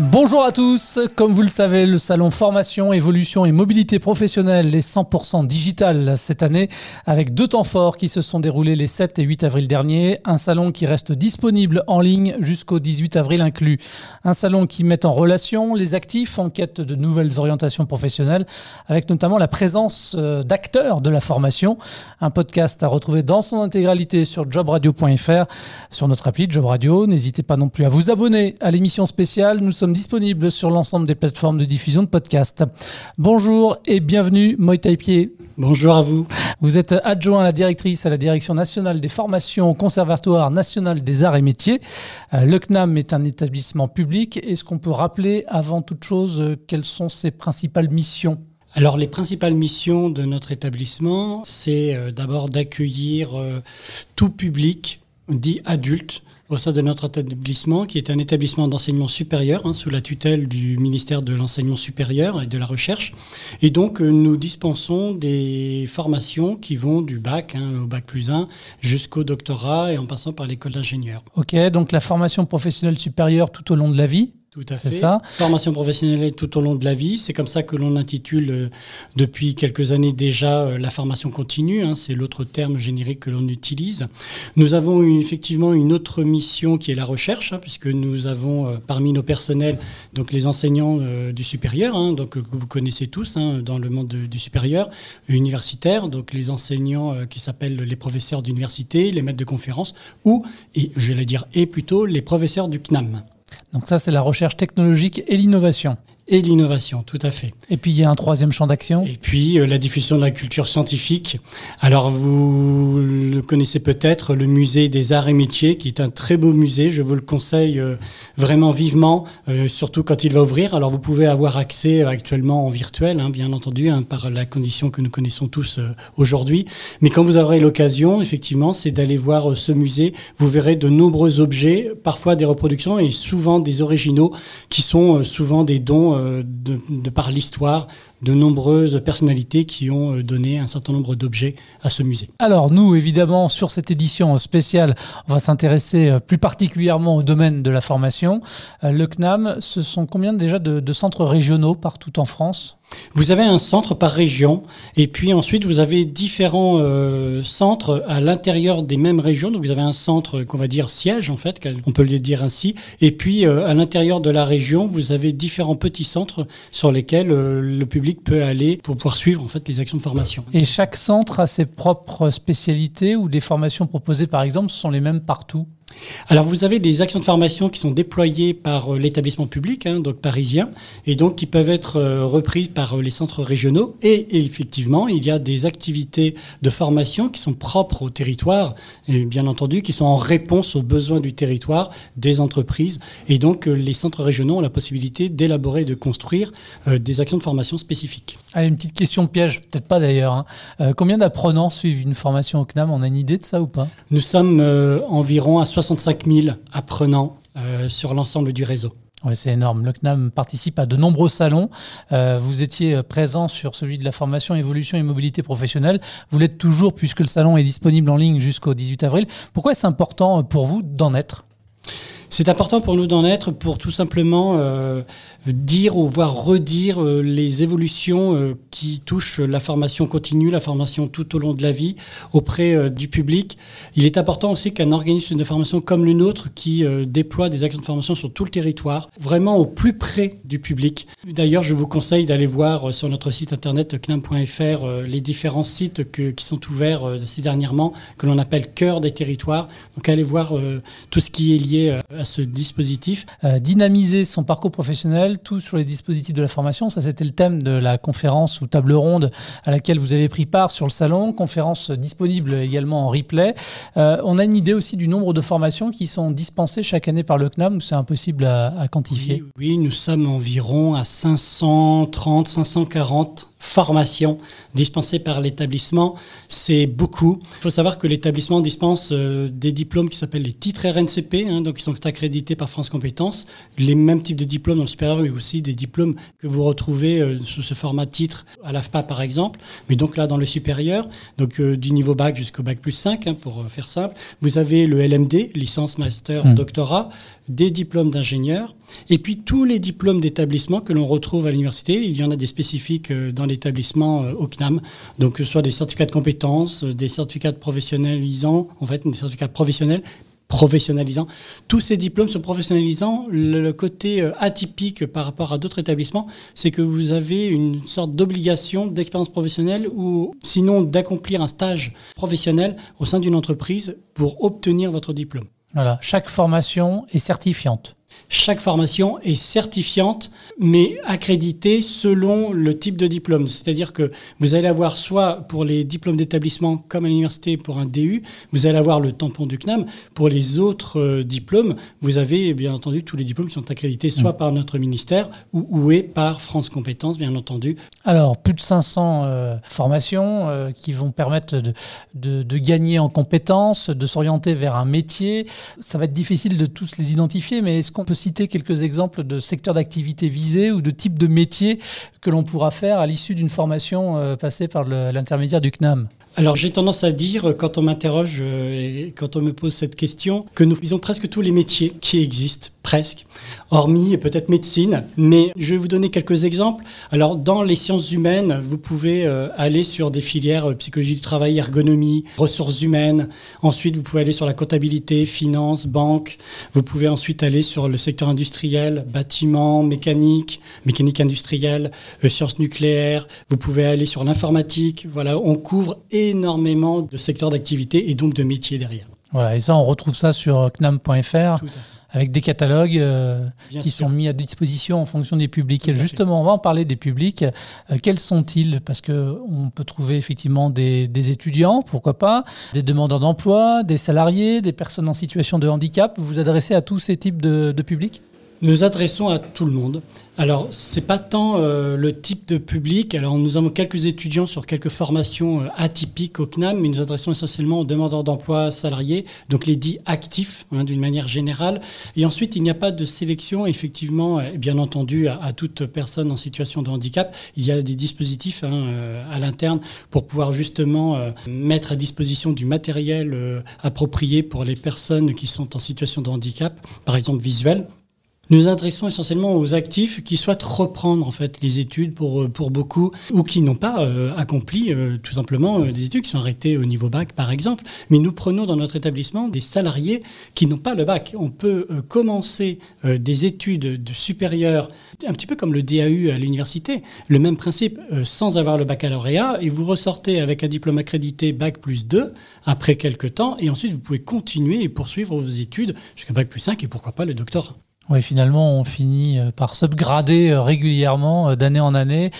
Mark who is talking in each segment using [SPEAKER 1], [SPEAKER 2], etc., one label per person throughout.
[SPEAKER 1] Bonjour à tous, comme vous le savez, le salon formation, évolution et mobilité professionnelle est 100% digital cette année avec deux temps forts qui se sont déroulés les 7 et 8 avril dernier, un salon qui reste disponible en ligne jusqu'au 18 avril inclus, un salon qui met en relation les actifs en quête de nouvelles orientations professionnelles avec notamment la présence euh, d'acteurs de la formation, un podcast à retrouver dans son intégralité sur jobradio.fr, sur notre appli Job Radio, n'hésitez pas non plus à vous abonner à l'émission spéciale, nous sommes disponible sur l'ensemble des plateformes de diffusion de podcasts. Bonjour et bienvenue, Moï Taipier.
[SPEAKER 2] Bonjour à vous.
[SPEAKER 1] Vous êtes adjoint à la directrice à la Direction nationale des formations au Conservatoire national des arts et métiers. Euh, le CNAM est un établissement public. Est-ce qu'on peut rappeler avant toute chose euh, quelles sont ses principales missions?
[SPEAKER 2] Alors les principales missions de notre établissement, c'est euh, d'abord d'accueillir tout public, dit adulte, au sein de notre établissement, qui est un établissement d'enseignement supérieur, hein, sous la tutelle du ministère de l'enseignement supérieur et de la recherche. Et donc, euh, nous dispensons des formations qui vont du bac, hein, au bac plus 1, jusqu'au doctorat et en passant par l'école d'ingénieur.
[SPEAKER 1] Ok, donc la formation professionnelle supérieure tout au long de la vie
[SPEAKER 2] tout à fait. Ça. Formation professionnelle tout au long de la vie. C'est comme ça que l'on intitule euh, depuis quelques années déjà euh, la formation continue. Hein. c'est l'autre terme générique que l'on utilise. Nous avons effectivement une autre mission qui est la recherche, hein, puisque nous avons euh, parmi nos personnels donc les enseignants du supérieur, hein, donc que vous connaissez tous dans le monde du supérieur universitaire, donc les enseignants qui s'appellent les professeurs d'université, les maîtres de conférences, ou et je vais dire et plutôt les professeurs du CNAM.
[SPEAKER 1] Donc ça, c'est la recherche technologique et l'innovation
[SPEAKER 2] et l'innovation, tout à fait.
[SPEAKER 1] Et puis il y a un troisième champ d'action.
[SPEAKER 2] Et puis euh, la diffusion de la culture scientifique. Alors vous le connaissez peut-être, le musée des arts et métiers, qui est un très beau musée. Je vous le conseille euh, vraiment vivement, euh, surtout quand il va ouvrir. Alors vous pouvez avoir accès actuellement en virtuel, hein, bien entendu, hein, par la condition que nous connaissons tous aujourd'hui. Mais quand vous aurez l'occasion, effectivement, c'est d'aller voir ce musée. Vous verrez de nombreux objets, parfois des reproductions et souvent des originaux, qui sont souvent des dons euh, de, par l'histoire de nombreuses personnalités qui ont euh, donné un certain nombre d'objets à ce musée.
[SPEAKER 1] Alors nous, évidemment, sur cette édition spéciale, on va s'intéresser euh, plus particulièrement au domaine de la formation. Le CNAM, ce sont combien déjà de centres régionaux partout en France?
[SPEAKER 2] Vous avez un centre par région et puis ensuite vous avez différents euh, centres à l'intérieur des mêmes régions. Donc vous avez un centre qu'on va dire siège en fait, on peut le dire ainsi. Et puis euh, à l'intérieur de la région, vous avez différents petits centres sur lesquels euh, le public peut aller pour pouvoir suivre en fait les actions de formation.
[SPEAKER 1] Et chaque centre a ses propres spécialités ou des formations proposées par exemple sont les mêmes partout?
[SPEAKER 2] Alors vous avez des actions de formation qui sont déployées par euh, l'établissement public, hein, donc parisien, et donc qui peuvent être euh, reprises par euh, les centres régionaux. Et, effectivement, il y a des activités de formation qui sont propres au territoire, et bien entendu, qui sont en réponse aux besoins du territoire, des entreprises. Et donc les centres régionaux ont la possibilité d'élaborer et de construire des actions de formation spécifiques.
[SPEAKER 1] Allez, une petite question piège, peut-être pas d'ailleurs. Hein. combien d'apprenants suivent une formation au CNAM? On a une idée de ça ou pas?
[SPEAKER 2] Nous sommes environ à 65 000 apprenants euh, sur l'ensemble du réseau.
[SPEAKER 1] Oui, c'est énorme. Le CNAM participe à de nombreux salons. Euh, vous étiez présent sur celui de la formation, évolution et mobilité professionnelle. Vous l'êtes toujours puisque le salon est disponible en ligne jusqu'au 18 avril. Pourquoi est-ce important pour vous d'en être?
[SPEAKER 2] C'est important pour nous d'en être pour tout simplement euh, dire ou voir redire euh, les évolutions euh, qui touchent la formation continue, la formation tout au long de la vie auprès du public. Il est important aussi qu'un organisme de formation comme le nôtre qui déploie des actions de formation sur tout le territoire, vraiment au plus près du public. D'ailleurs, je vous conseille d'aller voir sur notre site internet knam.fr les différents sites qui sont ouverts ces dernièrement, que l'on appelle cœur des territoires. Donc allez voir tout ce qui est lié à ce dispositif.
[SPEAKER 1] Euh, dynamiser son parcours professionnel, tout sur les dispositifs de la formation, ça c'était le thème de la conférence ou table ronde à laquelle vous avez pris part sur le salon, conférence disponible également en replay. Euh, on a une idée aussi du nombre de formations qui sont dispensées chaque année par le CNAM ou c'est impossible à, quantifier?
[SPEAKER 2] Oui, nous sommes environ à 530, 540 formations dispensées par l'établissement, c'est beaucoup. Il faut savoir que l'établissement dispense euh, des diplômes qui s'appellent les titres RNCP, hein, donc qui sont accrédités par France Compétences, les mêmes types de diplômes dans le supérieur, mais aussi des diplômes que vous retrouvez euh, sous ce format titre à l'AFPA par exemple, mais donc là dans le supérieur, donc euh, du niveau bac jusqu'au bac plus 5, hein, pour faire simple. Vous avez le LMD, licence, master, mmh. doctorat, des diplômes d'ingénieur, et puis tous les diplômes d'établissement que l'on retrouve à l'université. Il y en a des spécifiques dans l'établissement au CNAM, donc que ce soit des certificats de compétences, des certificats professionnalisants, en fait, des certificats professionnels professionnalisants. Tous ces diplômes sont professionnalisants. Le, côté euh, atypique par rapport à d'autres établissements, c'est que vous avez une sorte d'obligation d'expérience professionnelle ou sinon d'accomplir un stage professionnel au sein d'une entreprise pour obtenir votre diplôme.
[SPEAKER 1] Voilà, chaque formation est certifiante.
[SPEAKER 2] Chaque formation est certifiante, mais accréditée selon le type de diplôme. C'est-à-dire que vous allez avoir soit pour les diplômes d'établissement comme à l'université pour un DU, vous allez avoir le tampon du CNAM. Pour les autres euh, diplômes, vous avez bien entendu tous les diplômes qui sont accrédités soit mm. par notre ministère ou, ou est par France Compétences, bien entendu.
[SPEAKER 1] Alors, plus de 500 euh, formations euh, qui vont permettre de, de, de gagner en compétences, de s'orienter vers un métier. Ça va être difficile de tous les identifier, mais est-ce qu'on peut citer quelques exemples de secteurs d'activité visés ou de types de métiers que l'on pourra faire à l'issue d'une formation euh, passée par l'intermédiaire du CNAM.
[SPEAKER 2] Alors j'ai tendance à dire, quand on m'interroge euh, et quand on me pose cette question, que nous faisons presque tous les métiers qui existent, presque, hormis peut-être médecine. Mais je vais vous donner quelques exemples. Alors dans les sciences humaines, vous pouvez euh, aller sur des filières euh, psychologie du travail, ergonomie, ressources humaines. Ensuite, vous pouvez aller sur la comptabilité, finance, banque. Vous pouvez ensuite aller sur le secteur industriel, bâtiment, mécanique, mécanique industrielle, sciences nucléaires. Vous pouvez aller sur l'informatique. Voilà, on couvre énormément de secteurs d'activité et donc de métiers derrière.
[SPEAKER 1] Voilà, et ça, on retrouve ça sur knam.fr avec des catalogues euh, qui sont mis à disposition en fonction des publics. Et justement, on va en parler des publics. Euh, quels sont-ils? Parce qu'on peut trouver effectivement des, étudiants, pourquoi pas, des demandeurs d'emploi, des salariés, des personnes en situation de handicap. Vous vous adressez à tous ces types de, de publics?
[SPEAKER 2] Nous adressons à tout le monde. Alors, c'est pas tant euh, le type de public. Alors, nous avons quelques étudiants sur quelques formations euh, atypiques au CNAM, mais nous adressons essentiellement aux demandeurs d'emploi salariés, donc les dits actifs, hein, d'une manière générale. Et ensuite, il n'y a pas de sélection, effectivement, euh, bien entendu, à, toute personne en situation de handicap. Il y a des dispositifs hein, à l'interne pour pouvoir justement mettre à disposition du matériel approprié pour les personnes qui sont en situation de handicap, par exemple visuel. Nous adressons essentiellement aux actifs qui souhaitent reprendre en fait les études pour, euh, beaucoup ou qui n'ont pas euh, accompli euh, tout simplement des études qui sont arrêtées au niveau bac par exemple. Mais nous prenons dans notre établissement des salariés qui n'ont pas le bac. On peut commencer des études de supérieures un petit peu comme le DAU à l'université, le même principe sans avoir le baccalauréat et vous ressortez avec un diplôme accrédité bac plus 2 après quelques temps et ensuite vous pouvez continuer et poursuivre vos études jusqu'à bac plus 5 et pourquoi pas le doctorat.
[SPEAKER 1] Oui, finalement, on finit euh, par s'upgrader euh, régulièrement euh, d'année en année,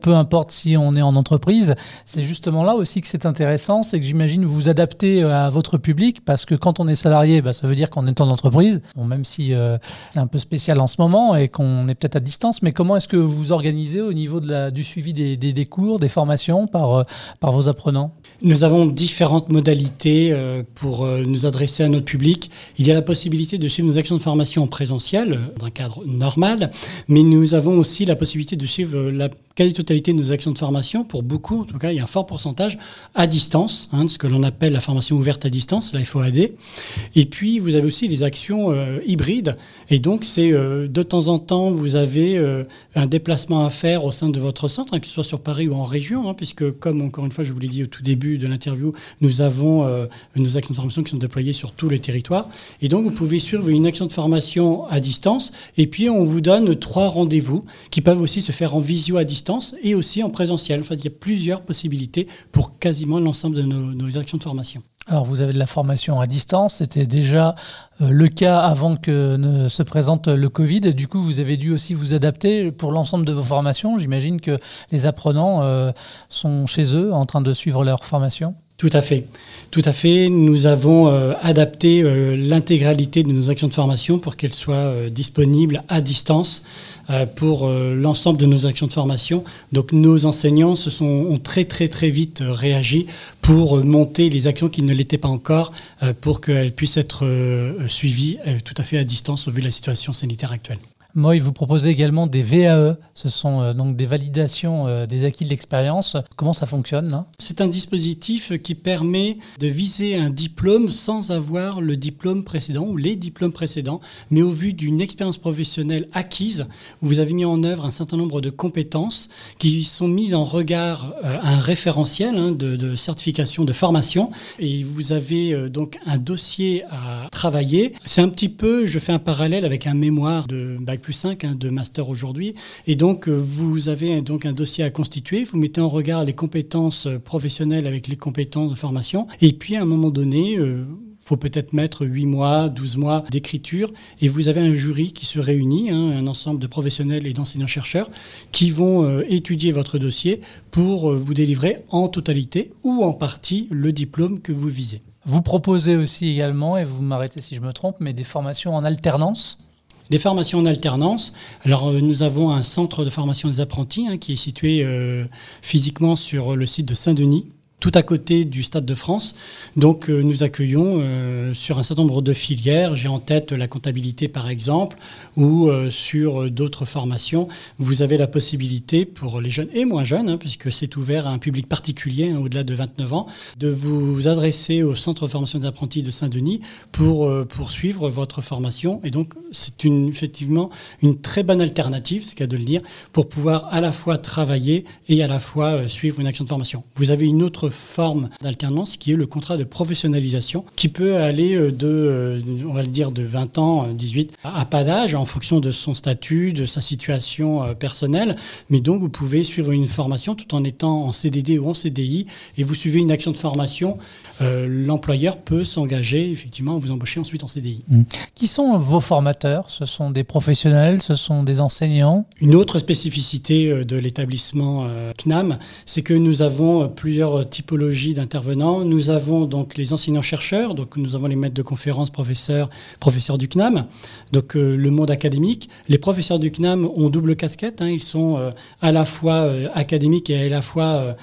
[SPEAKER 1] peu importe si on est en entreprise. C'est justement là aussi que c'est intéressant, c'est que j'imagine vous vous adaptez à votre public, parce que quand on est salarié, bah, ça veut dire qu'on est en entreprise, même si c'est un peu spécial en ce moment et qu'on est peut-être à distance, mais comment est-ce que vous vous organisez au niveau du suivi des, cours, des formations par, par vos apprenants?
[SPEAKER 2] Nous avons différentes modalités pour nous adresser à notre public. Il y a la possibilité de suivre nos actions de formation en présentiel dans un cadre normal, mais nous avons aussi la possibilité de suivre la quasi-totalité de nos actions de formation, pour beaucoup, en tout cas, il y a un fort pourcentage à distance, hein, ce que l'on appelle la formation ouverte à distance, la FOAD. Et puis, vous avez aussi les actions euh, hybrides. Et donc, c'est euh, de temps en temps, vous avez euh, un déplacement à faire au sein de votre centre, hein, que ce soit sur Paris ou en région, hein, puisque, comme encore une fois, je vous l'ai dit au tout début de l'interview, nous avons nos actions de formation qui sont déployées sur tout le territoire. Et donc, vous pouvez suivre une action de formation à distance. Et puis, on vous donne trois rendez-vous qui peuvent aussi se faire en visio à distance et aussi en présentiel. Il y a plusieurs possibilités pour quasiment l'ensemble de nos, actions de formation.
[SPEAKER 1] Alors, vous avez de la formation à distance. C'était déjà euh, le cas avant que ne se présente le Covid. Du coup, vous avez dû aussi vous adapter pour l'ensemble de vos formations. J'imagine que les apprenants euh, sont chez eux en train de suivre leur formation.
[SPEAKER 2] Tout à fait. Tout à fait. Nous avons euh, adapté euh, l'intégralité de nos actions de formation pour qu'elles soient euh, disponibles à distance pour l'ensemble de nos actions de formation. Donc nos enseignants se sont ont très très très vite réagi pour monter les actions qui ne l'étaient pas encore pour qu'elles puissent être suivies tout à fait à distance au vu de la situation sanitaire actuelle.
[SPEAKER 1] Moi, vous proposez également des VAE. Ce sont euh, donc des validations euh, des acquis de l'expérience. Comment ça fonctionne
[SPEAKER 2] C'est un dispositif qui permet de viser un diplôme sans avoir le diplôme précédent ou les diplômes précédents, mais au vu d'une expérience professionnelle acquise, où vous avez mis en œuvre un certain nombre de compétences qui sont mises en regard euh, à un référentiel hein, de, de, certification, de formation, et vous avez donc un dossier à travailler. C'est un petit peu, je fais un parallèle avec un mémoire de bac plus 5 hein, de master aujourd'hui. Et donc, euh, vous avez donc un dossier à constituer. Vous mettez en regard les compétences euh, professionnelles avec les compétences de formation. Et puis, à un moment donné, euh, faut peut-être mettre 8 mois, 12 mois d'écriture, et vous avez un jury qui se réunit, hein, un ensemble de professionnels et d'enseignants-chercheurs, qui vont étudier votre dossier pour vous délivrer en totalité ou en partie le diplôme que vous visez.
[SPEAKER 1] Vous proposez aussi également, et vous m'arrêtez si je me trompe, mais des formations en alternance
[SPEAKER 2] des formations en alternance. Alors, euh, nous avons un centre de formation des apprentis hein, qui est situé euh, physiquement sur le site de Saint-Denis tout à côté du Stade de France. Donc euh, nous accueillons euh, sur un certain nombre de filières, j'ai en tête la comptabilité par exemple, ou euh, sur d'autres formations, vous avez la possibilité pour les jeunes et moins jeunes, hein, puisque c'est ouvert à un public particulier hein, au-delà de 29 ans, de vous adresser au Centre de formation des apprentis de Saint-Denis pour poursuivre votre formation. Et donc c'est une, effectivement une très bonne alternative, c'est cas de le dire, pour pouvoir à la fois travailler et à la fois suivre une action de formation. Vous avez une autre forme d'alternance qui est le contrat de professionnalisation qui peut aller euh, de, euh, on va le dire, de 20 ans, 18 euh, à pas d'âge en fonction de son statut, de sa situation personnelle. Mais donc, vous pouvez suivre une formation tout en étant en CDD ou en CDI et vous suivez une action de formation. L'employeur peut s'engager effectivement à vous embaucher ensuite en CDI.
[SPEAKER 1] Mmh. Qui sont vos formateurs? Ce sont des professionnels Ce sont des enseignants?
[SPEAKER 2] Une autre spécificité de l'établissement CNAM, c'est que nous avons plusieurs types typologie d'intervenants. Nous avons donc les enseignants-chercheurs, donc nous avons les maîtres de conférences, professeurs, professeurs du CNAM, donc euh, le monde académique. Les professeurs du CNAM ont double casquette, hein. ils sont euh, à la fois euh, académiques et à la fois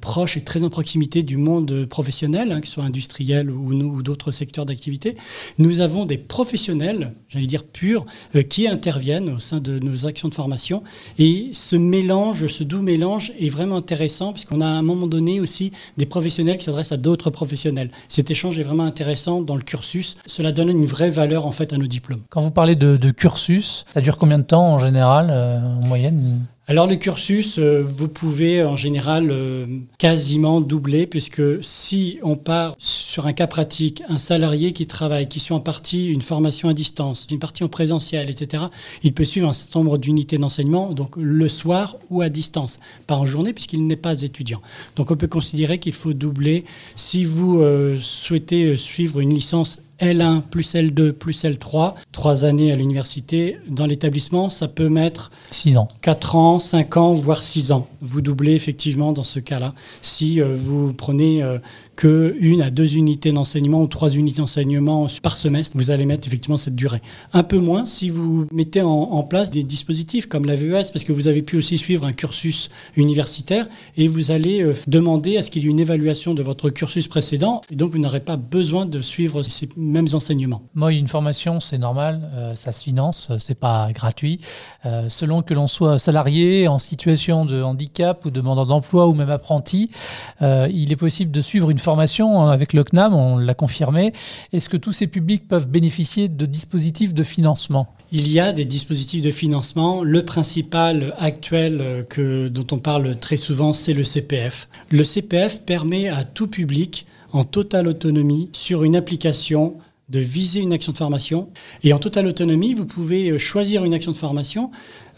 [SPEAKER 2] proches et très en proximité du monde professionnel, hein, que ce soit industriel ou, ou d'autres secteurs d'activité. Nous avons des professionnels, j'allais dire purs, qui interviennent au sein de nos actions de formation. Et ce mélange, ce doux mélange est vraiment intéressant, puisqu'on a à un moment donné aussi des professionnels qui s'adressent à d'autres professionnels. Cet échange est vraiment intéressant dans le cursus. Cela donne une vraie valeur en fait à nos diplômes.
[SPEAKER 1] Quand vous parlez de, cursus, ça dure combien de temps en général, euh, en moyenne?
[SPEAKER 2] Alors le cursus, euh, vous pouvez en général euh, quasiment doubler, puisque si on part sur un cas pratique, un salarié qui travaille, qui suit en partie une formation à distance, une partie en présentiel, etc., il peut suivre un certain nombre d'unités d'enseignement, donc le soir ou à distance, pas en journée, puisqu'il n'est pas étudiant. Donc on peut considérer qu'il faut doubler. Si vous euh, souhaitez suivre une licence L1 plus L2 plus L3, trois années à l'université. Dans l'établissement, ça peut mettre
[SPEAKER 1] 6 ans.
[SPEAKER 2] 4 ans, 5 ans, voire 6 ans. Vous doublez effectivement dans ce cas-là. Si euh, vous prenez euh, que une à deux unités d'enseignement ou trois unités d'enseignement par semestre, vous allez mettre effectivement cette durée. Un peu moins si vous mettez en, place des dispositifs comme la VES, parce que vous avez pu aussi suivre un cursus universitaire et vous allez euh, demander à ce qu'il y ait une évaluation de votre cursus précédent, et donc vous n'aurez pas besoin de suivre ces mêmes enseignements.
[SPEAKER 1] Moi, une formation, c'est normal, euh, ça se finance, euh, c'est pas gratuit. selon que l'on soit salarié, en situation de handicap ou demandant d'emploi ou même apprenti, il est possible de suivre une formation hein, avec le CNAM, on l'a confirmé. Est-ce que tous ces publics peuvent bénéficier de dispositifs de financement?
[SPEAKER 2] Il y a des dispositifs de financement. Le principal actuel euh, dont on parle très souvent, c'est le CPF. Le CPF permet à tout public, en totale autonomie, sur une application, de viser une action de formation. Et en totale autonomie, vous pouvez euh, choisir une action de formation,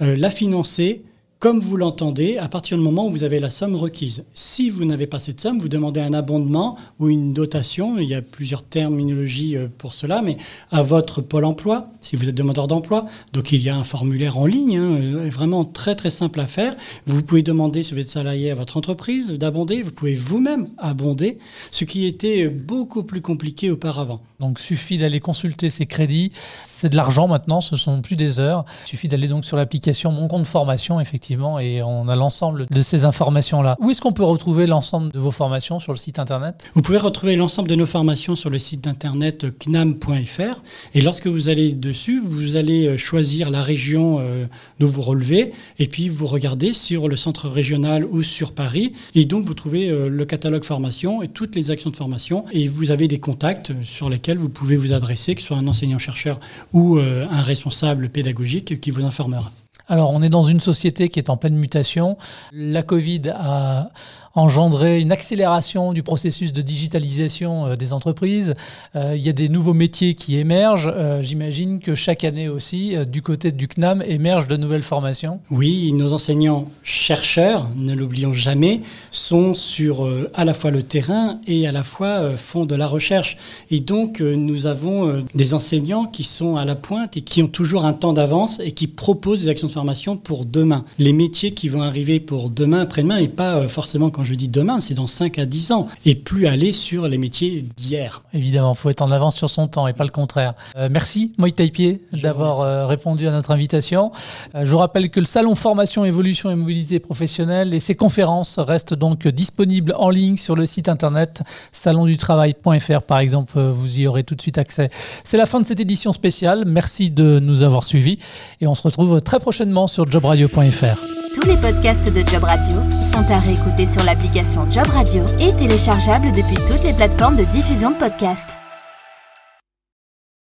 [SPEAKER 2] euh, la financer comme vous l'entendez, à partir du moment où vous avez la somme requise. Si vous n'avez pas cette somme, vous demandez un abondement ou une dotation. Il y a plusieurs terminologies euh, pour cela, mais à votre pôle emploi, si vous êtes demandeur d'emploi. Donc il y a un formulaire en ligne, hein, euh, vraiment très très simple à faire. Vous pouvez demander, si vous êtes salarié à votre entreprise, d'abonder. Vous pouvez vous-même abonder, ce qui était beaucoup plus compliqué auparavant.
[SPEAKER 1] Donc suffit d'aller consulter ces crédits. C'est de l'argent maintenant, ce sont plus des heures. Il suffit d'aller donc sur l'application Mon compte formation, effectivement et on a l'ensemble de ces informations-là. Où est-ce qu'on peut retrouver l'ensemble de vos formations sur le site internet?
[SPEAKER 2] Vous pouvez retrouver l'ensemble de nos formations sur le site internet knam.fr et lorsque vous allez dessus, vous allez euh, choisir la région euh, dont vous relevez et puis vous regardez sur le centre régional ou sur Paris et donc vous trouvez euh, le catalogue formation et toutes les actions de formation et vous avez des contacts sur lesquels vous pouvez vous adresser, que ce soit un enseignant-chercheur ou un responsable pédagogique qui vous informera.
[SPEAKER 1] Alors, on est dans une société qui est en pleine mutation. La Covid a engendrer une accélération du processus de digitalisation euh, des entreprises. Euh, il y a des nouveaux métiers qui émergent. Euh, j'imagine que chaque année aussi, du côté du CNAM, émergent de nouvelles formations.
[SPEAKER 2] Oui, nos enseignants chercheurs, ne l'oublions jamais, sont sur à la fois le terrain et à la fois font de la recherche. Et donc, nous avons des enseignants qui sont à la pointe et qui ont toujours un temps d'avance et qui proposent des actions de formation pour demain. Les métiers qui vont arriver pour demain, après-demain, et pas forcément quand je dis demain, c'est dans 5 à 10 ans, et plus aller sur les métiers d'hier.
[SPEAKER 1] Évidemment, il faut être en avance sur son temps et pas le contraire. Euh, merci, Moïse Taipier, d'avoir euh, répondu à notre invitation. Euh, je vous rappelle que le Salon Formation, Évolution et Mobilité Professionnelle et ses conférences restent donc disponibles en ligne sur le site internet salondutravail.fr, par exemple. Vous y aurez tout de suite accès. C'est la fin de cette édition spéciale. Merci de nous avoir suivis et on se retrouve très prochainement sur jobradio.fr.
[SPEAKER 3] Tous les podcasts de Job Radio sont à réécouter sur l'application Job Radio et téléchargeables depuis toutes les plateformes de diffusion de podcasts.